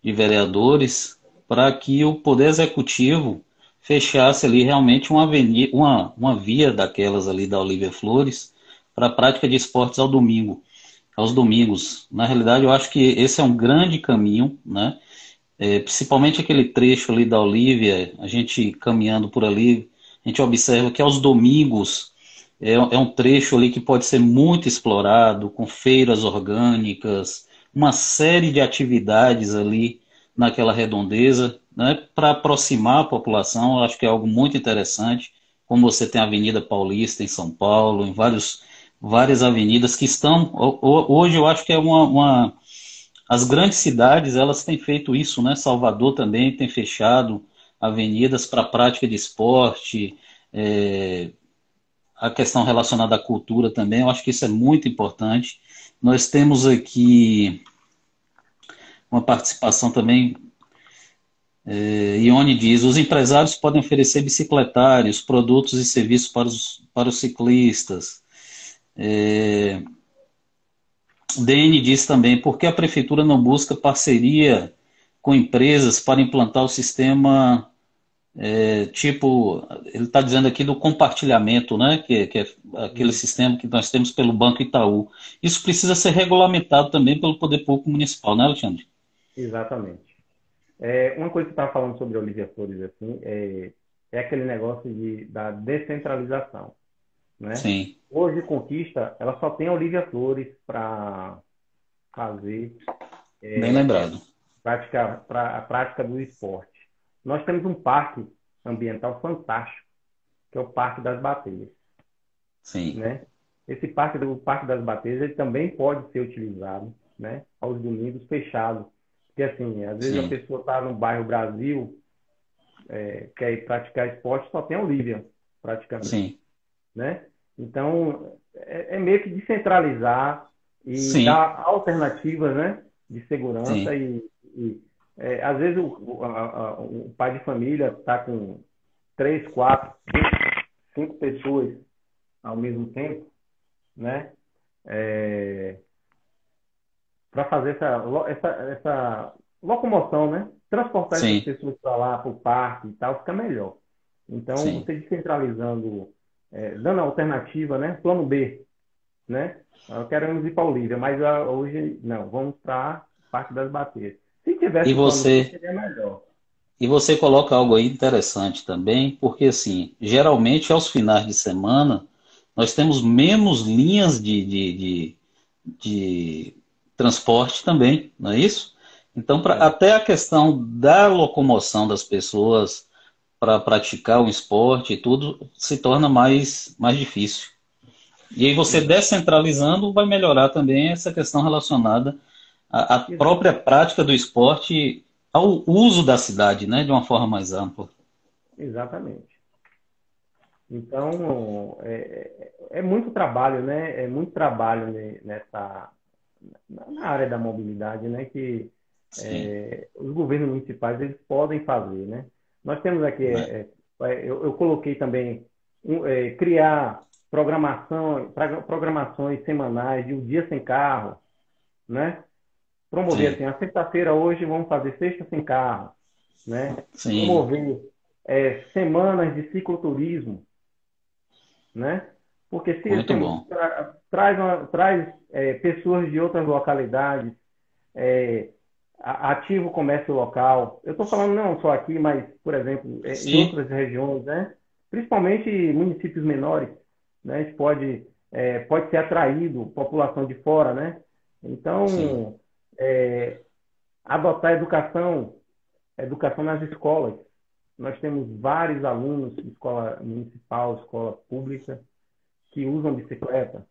de Vereadores para que o Poder Executivo fechasse ali realmente uma, avenida, uma, uma via daquelas ali da Olívia Flores para a prática de esportes ao domingo aos domingos. Na realidade, eu acho que esse é um grande caminho, né? É, principalmente aquele trecho ali da Olívia, a gente caminhando por ali, a gente observa que aos domingos é, é um trecho ali que pode ser muito explorado, com feiras orgânicas, uma série de atividades ali naquela redondeza, né, para aproximar a população, acho que é algo muito interessante, como você tem a Avenida Paulista em São Paulo, em vários várias avenidas que estão hoje eu acho que é uma, uma, as grandes cidades elas têm feito isso né? Salvador também tem fechado avenidas para prática de esporte é, a questão relacionada à cultura também eu acho que isso é muito importante nós temos aqui uma participação também é, Ione diz: os empresários podem oferecer bicicletários, produtos e serviços para os, para os ciclistas. É, DN diz também, por que a prefeitura não busca parceria com empresas para implantar o sistema, é, tipo, ele está dizendo aqui do compartilhamento, né, que, que, é aquele sistema que nós temos pelo Banco Itaú. Isso precisa ser regulamentado também pelo Poder Público Municipal, né, Alexandre?
Exatamente. É, uma coisa que você estava falando sobre a Olivia Flores, assim, é, é aquele negócio de, da descentralização. Né?
Sim.
Hoje, Conquista, ela só tem a Olivia Flores para fazer.
É, Bem lembrado.
Prática, pra, a prática do esporte. Nós temos um parque ambiental fantástico, que é o Parque das Bateias.
Sim.
Né? Esse parque, o Parque das Bateias, ele também pode ser utilizado né, aos domingos fechado. Porque, assim, às vezes Sim. a pessoa está no bairro Brasil, é, quer ir praticar esporte, só tem a Olivia, praticamente. Sim. Né? Então, é, é meio que descentralizar e Sim. dar alternativas né, de segurança e, e é, às vezes o, a, a, o, pai de família está com três, quatro, cinco, pessoas ao mesmo tempo, né? É, para fazer essa, essa, essa locomoção, né? Transportar Sim. essas pessoas para lá, para o parque e tal, fica melhor. Então, Sim. você descentralizando, é, dando alternativa, né? Plano B, né? Eu quero ir para Olívia, mas ah, hoje não, vamos para Parque das Bateias.
Se tivesse e você... Seria melhor. E você coloca algo aí interessante também, porque assim, geralmente aos finais de semana nós temos menos linhas de, de, de, de transporte também, não é isso? Então, pra, é. até a questão da locomoção das pessoas para praticar o esporte e tudo se torna mais, mais difícil. E aí você descentralizando vai melhorar também essa questão relacionada à, à própria prática do esporte, ao uso da cidade, né, de uma forma mais ampla.
Exatamente. Então, é, é, é muito trabalho, né? É muito trabalho nessa na área da mobilidade, né? Que é, os governos municipais eles podem fazer, né? Nós temos aqui, é. É, é eu, eu, coloquei também um, criar programação, programações semanais de um dia sem carro, né? Promover Sim. assim, a sexta-feira hoje vamos fazer sexta sem carro, né? Sim. Promover é, semanas de cicloturismo, né? Porque se Muito assim, tra traz, uma, traz é, pessoas de outras localidades, é, ativa o comércio local. Eu estou falando não só aqui, mas, por exemplo, é, em outras regiões, né? principalmente municípios menores, né? a gente pode, é, pode ser atraído população de fora. Né? Então, é, adotar educação, educação nas escolas. Nós temos vários alunos de escola municipal, escola pública, que usam bicicleta,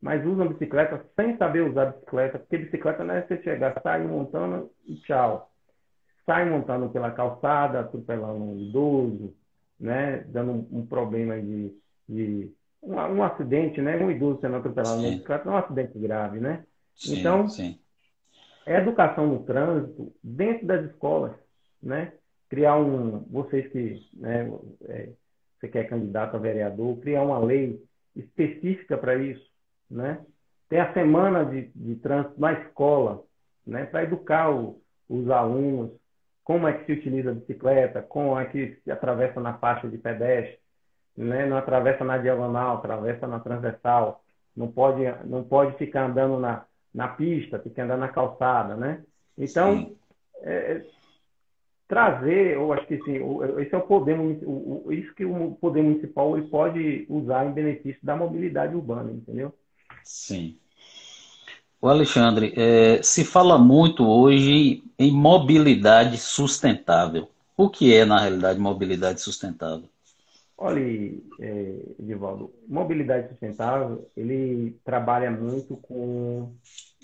mas usam bicicleta sem saber usar bicicleta, porque bicicleta não é você chegar, sair montando e tchau. Sai montando pela calçada, atropelando um idoso, né? dando um, um problema de, de um, um, acidente, né? Um idoso sendo atropelado na bicicleta é um acidente grave, né? Sim, então, sim. É educação no trânsito dentro das escolas, né? Criar um, vocês que, né, é, você quer candidato a vereador, criar uma lei específica para isso, né? Tem a semana de, de trânsito na escola, né? Para educar o, os alunos como é que se utiliza a bicicleta, como é que se atravessa na faixa de pedestre, né? Não atravessa na diagonal, atravessa na transversal. Não pode, não pode ficar andando na, na pista, tem que andar na calçada, né? Então, é, trazer, eu acho que sim, esse é o poder, o, isso que o poder municipal ele pode usar em benefício da mobilidade urbana, entendeu?
Sim. O Alexandre, é, se fala muito hoje em mobilidade sustentável. O que é, na realidade, mobilidade sustentável?
Olha, é, Edivaldo, mobilidade sustentável, ele trabalha muito com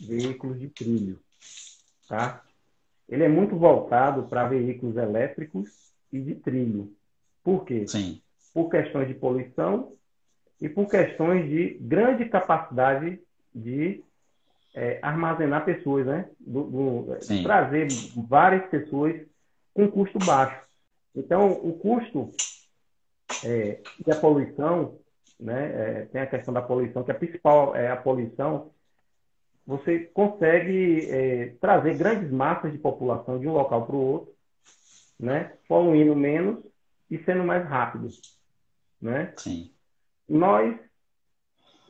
veículos de trilho, tá? Ele é muito voltado para veículos elétricos e de trilho. Por quê? Sim. Por questões de poluição e por questões de grande capacidade de é, armazenar pessoas, né? Do, do, trazer várias pessoas com custo baixo. Então, o custo é, e a poluição, né? É, tem a questão da poluição, que a principal é a poluição. Você consegue é, trazer grandes massas de população de um local para o outro, né? Poluindo menos e sendo mais rápido, né? Sim. Nós,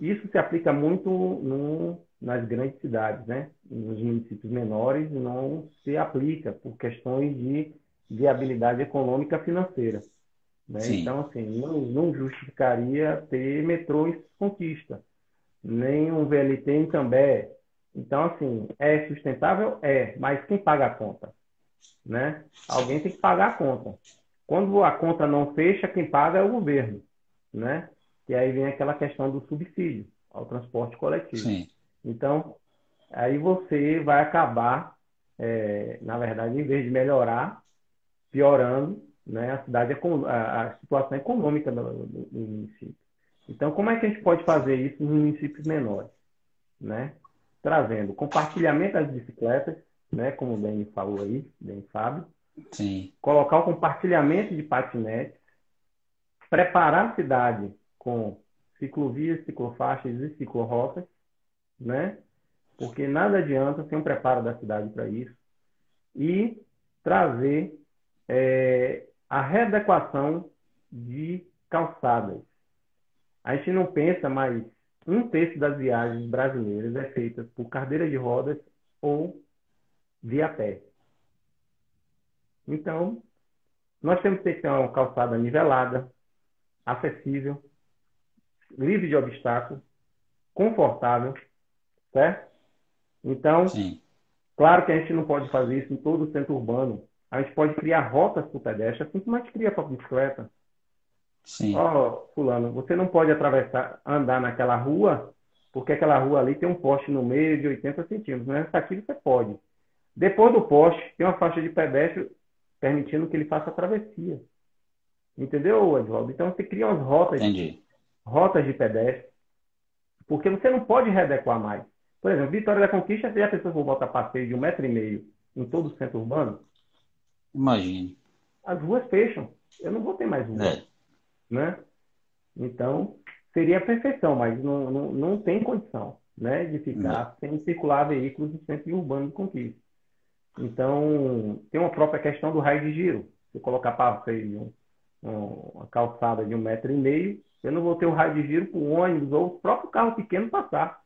isso se aplica muito no, nas grandes cidades, né? Nos municípios menores não se aplica por questões de viabilidade econômica financeira. Né? Então, assim, não, não, justificaria ter metrô em Conquista, nem um VLT em Cambé. Então, assim, é sustentável? É, mas quem paga a conta? Né? Alguém tem que pagar a conta. Quando a conta não fecha, quem paga é o governo. Né? E aí vem aquela questão do subsídio ao transporte coletivo. Sim. Então, aí você vai acabar, é, na verdade, em vez de melhorar, piorando né, a, cidade, a, a situação econômica do, do, do, município. Então, como é que a gente pode fazer isso nos municípios menores? Né? Trazendo compartilhamento das bicicletas, né, como o Dani falou aí, bem Fábio. Sim. Colocar o compartilhamento de patinetes, preparar a cidade com ciclovias, ciclofaixas e ciclorotas, né? porque nada adianta sem um preparo da cidade para isso, e trazer é, a readequação de calçadas. A gente não pensa, mas um terço das viagens brasileiras é feita por cadeira de rodas ou via pé. Então, nós temos que ter uma calçada nivelada, acessível, livre de obstáculos, confortável, certo? Então, Sim. claro que a gente não pode fazer isso em todo o centro urbano. A gente pode criar rotas para o pedestre, assim como a gente cria para a bicicleta. Sim. Ó, oh, fulano, você não pode atravessar, andar naquela rua, porque aquela rua ali tem um poste no meio de 80 centímetros. Nessa né? aqui você pode. Depois do poste, tem uma faixa de pedestre permitindo que ele faça a travessia. Entendeu, Edvaldo? Então você cria umas rotas, Entendi. rotas de pedestre, porque você não pode readequar mais. Por exemplo, Vitória da Conquista, já pensou se botar passeio de um metro e meio em todo o centro urbano?
Imagine.
As ruas fecham. Eu não vou ter mais rua. É né? Então, seria a perfeição, mas não, não, não tem condição né, de ficar sem circular veículos no centro urbano de conquista. Então, tem uma própria questão do raio de giro. Se eu colocar para um, um, uma calçada de um metro e meio, eu não vou ter o raio de giro para o ônibus ou o próprio carro pequeno passar.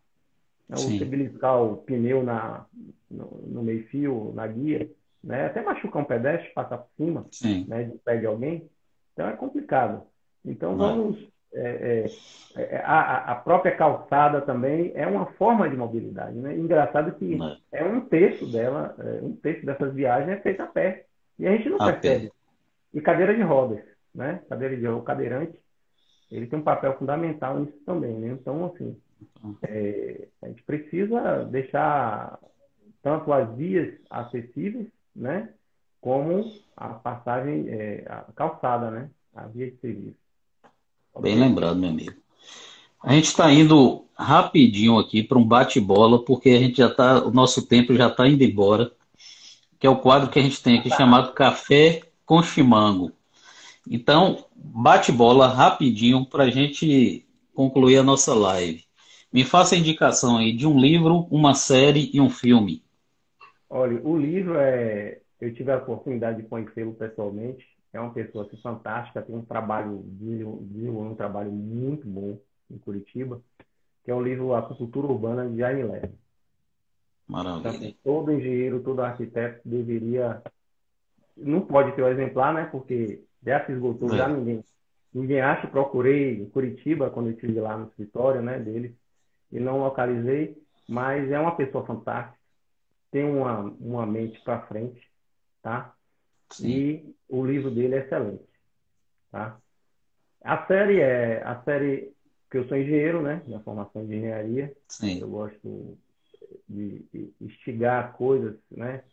Né? Ou você beliscar o pneu na, no, no meio-fio, na guia, né? até machucar um pedestre, passar por cima né, de pé de alguém. Então é complicado. Então vamos. É, é, é, a, a, própria calçada também é uma forma de mobilidade. Né? Engraçado que é um terço dela, é, um terço dessas viagens é feita a pé. E a gente não a percebe. Pé. E cadeira de rodas, né? Cadeira de o cadeirante, ele tem um papel fundamental nisso também, né? Então, assim, é, a gente precisa deixar tanto as vias acessíveis, né? Como a passagem, é, a calçada, né? A via de serviço.
Bem lembrado, meu amigo. A gente está indo rapidinho aqui para um bate-bola, porque a gente já tá, o nosso tempo já está indo embora, que é o quadro que a gente tem aqui chamado Café com Chimango. Então, bate-bola rapidinho para a gente concluir a nossa live. Me faça a indicação aí de um livro, uma série e um filme.
Olha, o livro é. Eu tive a oportunidade de conhecê-lo pessoalmente é uma pessoa assim, fantástica, tem um trabalho, desenvolvendo um trabalho muito bom em Curitiba, que é o livro Acupuntura Urbana de Jaime Leve.
Maravilha. Então,
todo engenheiro, todo arquiteto deveria. Não pode ter o exemplar, né? Porque já se esgotou, é. já ninguém, ninguém acha. Procurei em Curitiba, quando eu estive lá no escritório né, dele, e não localizei, mas é uma pessoa fantástica, tem uma, uma mente para frente, tá? Sim. E o livro dele é excelente. Tá? A série é a série que eu sou engenheiro, né? Minha formação de engenharia. Sim. Eu gosto de, de instigar coisas, né?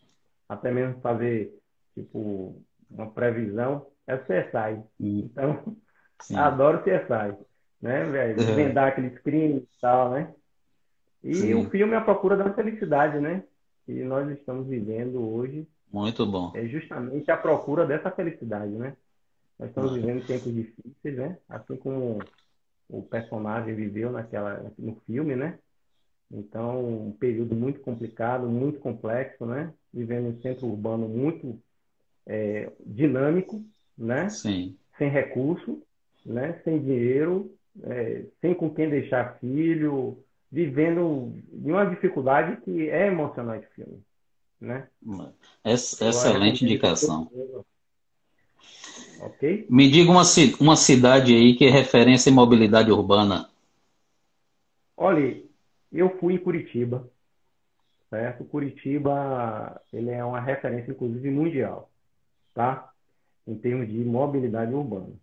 Até mesmo fazer tipo uma previsão. É o CSI. Hum. Então, Sim. adoro CSI, né, velho? Uhum. Vendar aqueles crimes e tal, né? E Sim. o filme é a procura da felicidade, né? Que nós estamos vivendo hoje
muito bom.
É justamente a procura dessa felicidade, né? Nós estamos vivendo tempos difíceis, né? Assim como o personagem viveu naquela no filme, né? Então, um período muito complicado, muito complexo, né? Vivendo um centro urbano muito é, dinâmico, né?
Sim.
Sem recurso, né? Sem dinheiro, é, sem com quem deixar filho, vivendo em uma dificuldade que é emocionante o filme né?
excelente indicação. Me diga uma, uma cidade aí que é referência em mobilidade urbana.
Olha, eu fui em Curitiba, certo? Curitiba, ele é uma referência, inclusive, mundial, tá? Em termos de mobilidade urbana.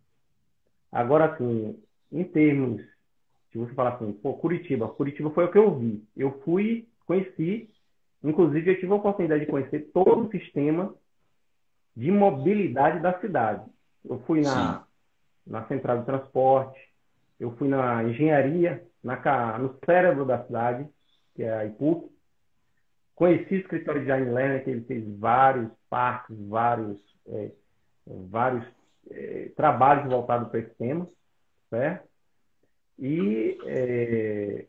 Agora, assim, em termos, se você falar assim, pô, Curitiba, Curitiba foi o que eu vi. Eu fui, conheci Inclusive, eu tive a oportunidade de conhecer todo o sistema de mobilidade da cidade. Eu fui na, na central de transporte, eu fui na engenharia, na, no cérebro da cidade, que é a IPUC. Conheci o escritório de Jaime Lerner, que ele fez vários parques, vários, é, vários é, trabalhos voltados para esse tema, certo? E é,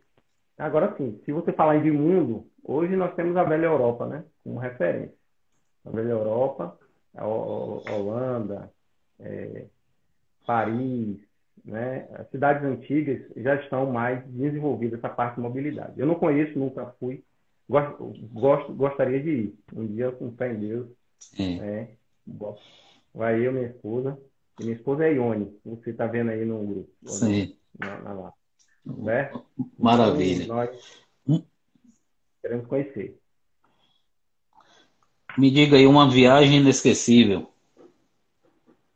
agora sim, se você falar em mundo, hoje nós temos a velha Europa, né? Como referência. A velha Europa, a Holanda, é, Paris, né? As cidades antigas já estão mais desenvolvidas essa parte de mobilidade. Eu não conheço, nunca fui. Gosto, gosto gostaria de ir. Um dia com fé em Deus. É. Né? Vai eu, minha esposa. E minha esposa é Ione. Você está vendo aí no grupo.
Sim.
Na, na lá. Né?
Maravilha.
Então, nós hum? queremos conhecer.
Me diga aí uma viagem inesquecível.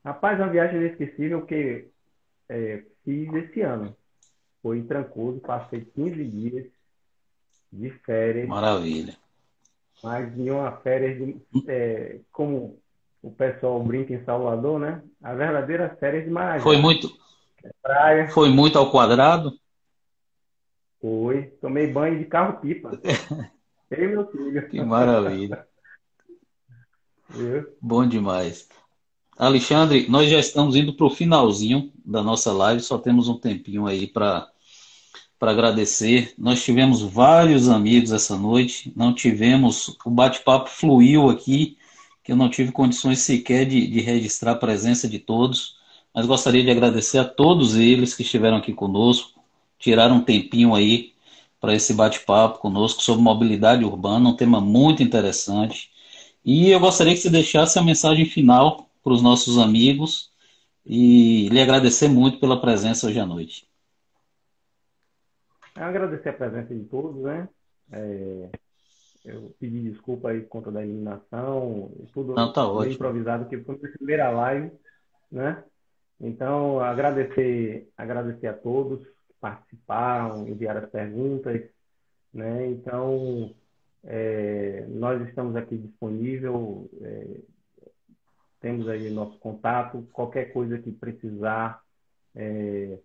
Rapaz, uma viagem inesquecível que é, fiz esse ano. Foi em Trancoso, passei 15 dias de férias.
Maravilha.
Mas em uma férias, de, é, como o pessoal brinca em Salvador, né? A verdadeira férias de Marajá.
Foi muito.
Praia.
Foi muito ao quadrado?
Foi. Tomei banho de carro-pipa. Eu e meu filho.
Que maravilha. Bom demais. Alexandre, nós já estamos indo para o finalzinho da nossa live, só temos um tempinho aí para agradecer. Nós tivemos vários amigos essa noite, não tivemos, o bate-papo fluiu aqui, que eu não tive condições sequer de, de registrar a presença de todos, mas gostaria de agradecer a todos eles que estiveram aqui conosco, tiraram um tempinho aí para esse bate-papo conosco sobre mobilidade urbana, um tema muito interessante. E eu gostaria que você deixasse a mensagem final para os nossos amigos e lhe agradecer muito pela presença hoje à noite.
Eu agradecer a presença de todos, né? É, eu pedi desculpa aí por conta da eliminação, tudo
Não, tá
improvisado, que foi a primeira live, né? Então, agradecer, agradecer a todos que participaram, enviaram as perguntas, né? Então, é, nós estamos aqui disponível, é, temos aí nosso contato, qualquer coisa que precisar é,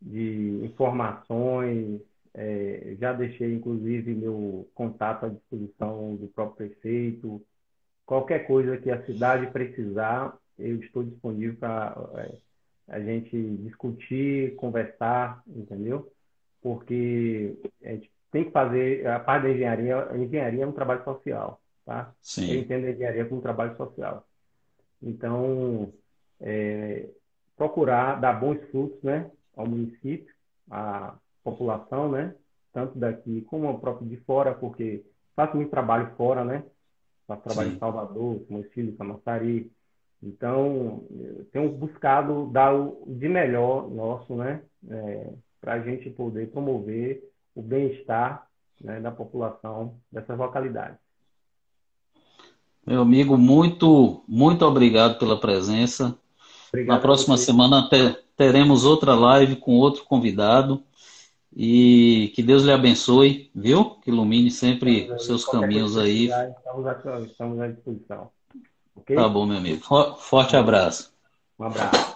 de informações, é, já deixei inclusive meu contato à disposição do próprio prefeito. Qualquer coisa que a cidade precisar, eu estou disponível para é, a gente discutir, conversar, entendeu? Porque a gente tem que fazer a parte da engenharia, a engenharia é um trabalho social, tá?
Sim.
Eu entendo a engenharia como um trabalho social. Então, é, procurar dar bons frutos né, ao município, à população, né, tanto daqui como ao próprio de fora, porque faço muito trabalho fora, né? Faço trabalho Sim. em Salvador, com meus filhos, Camaçari. Então, tenho buscado dar o de melhor nosso, né? É, para a gente poder promover o bem-estar né, da população dessas localidades.
Meu amigo, muito, muito obrigado pela presença. Obrigado Na próxima semana teremos outra live com outro convidado. E que Deus lhe abençoe, viu? Que ilumine sempre os seus caminhos aí.
Estamos à disposição.
Okay? Tá bom, meu amigo. Forte abraço.
Um abraço.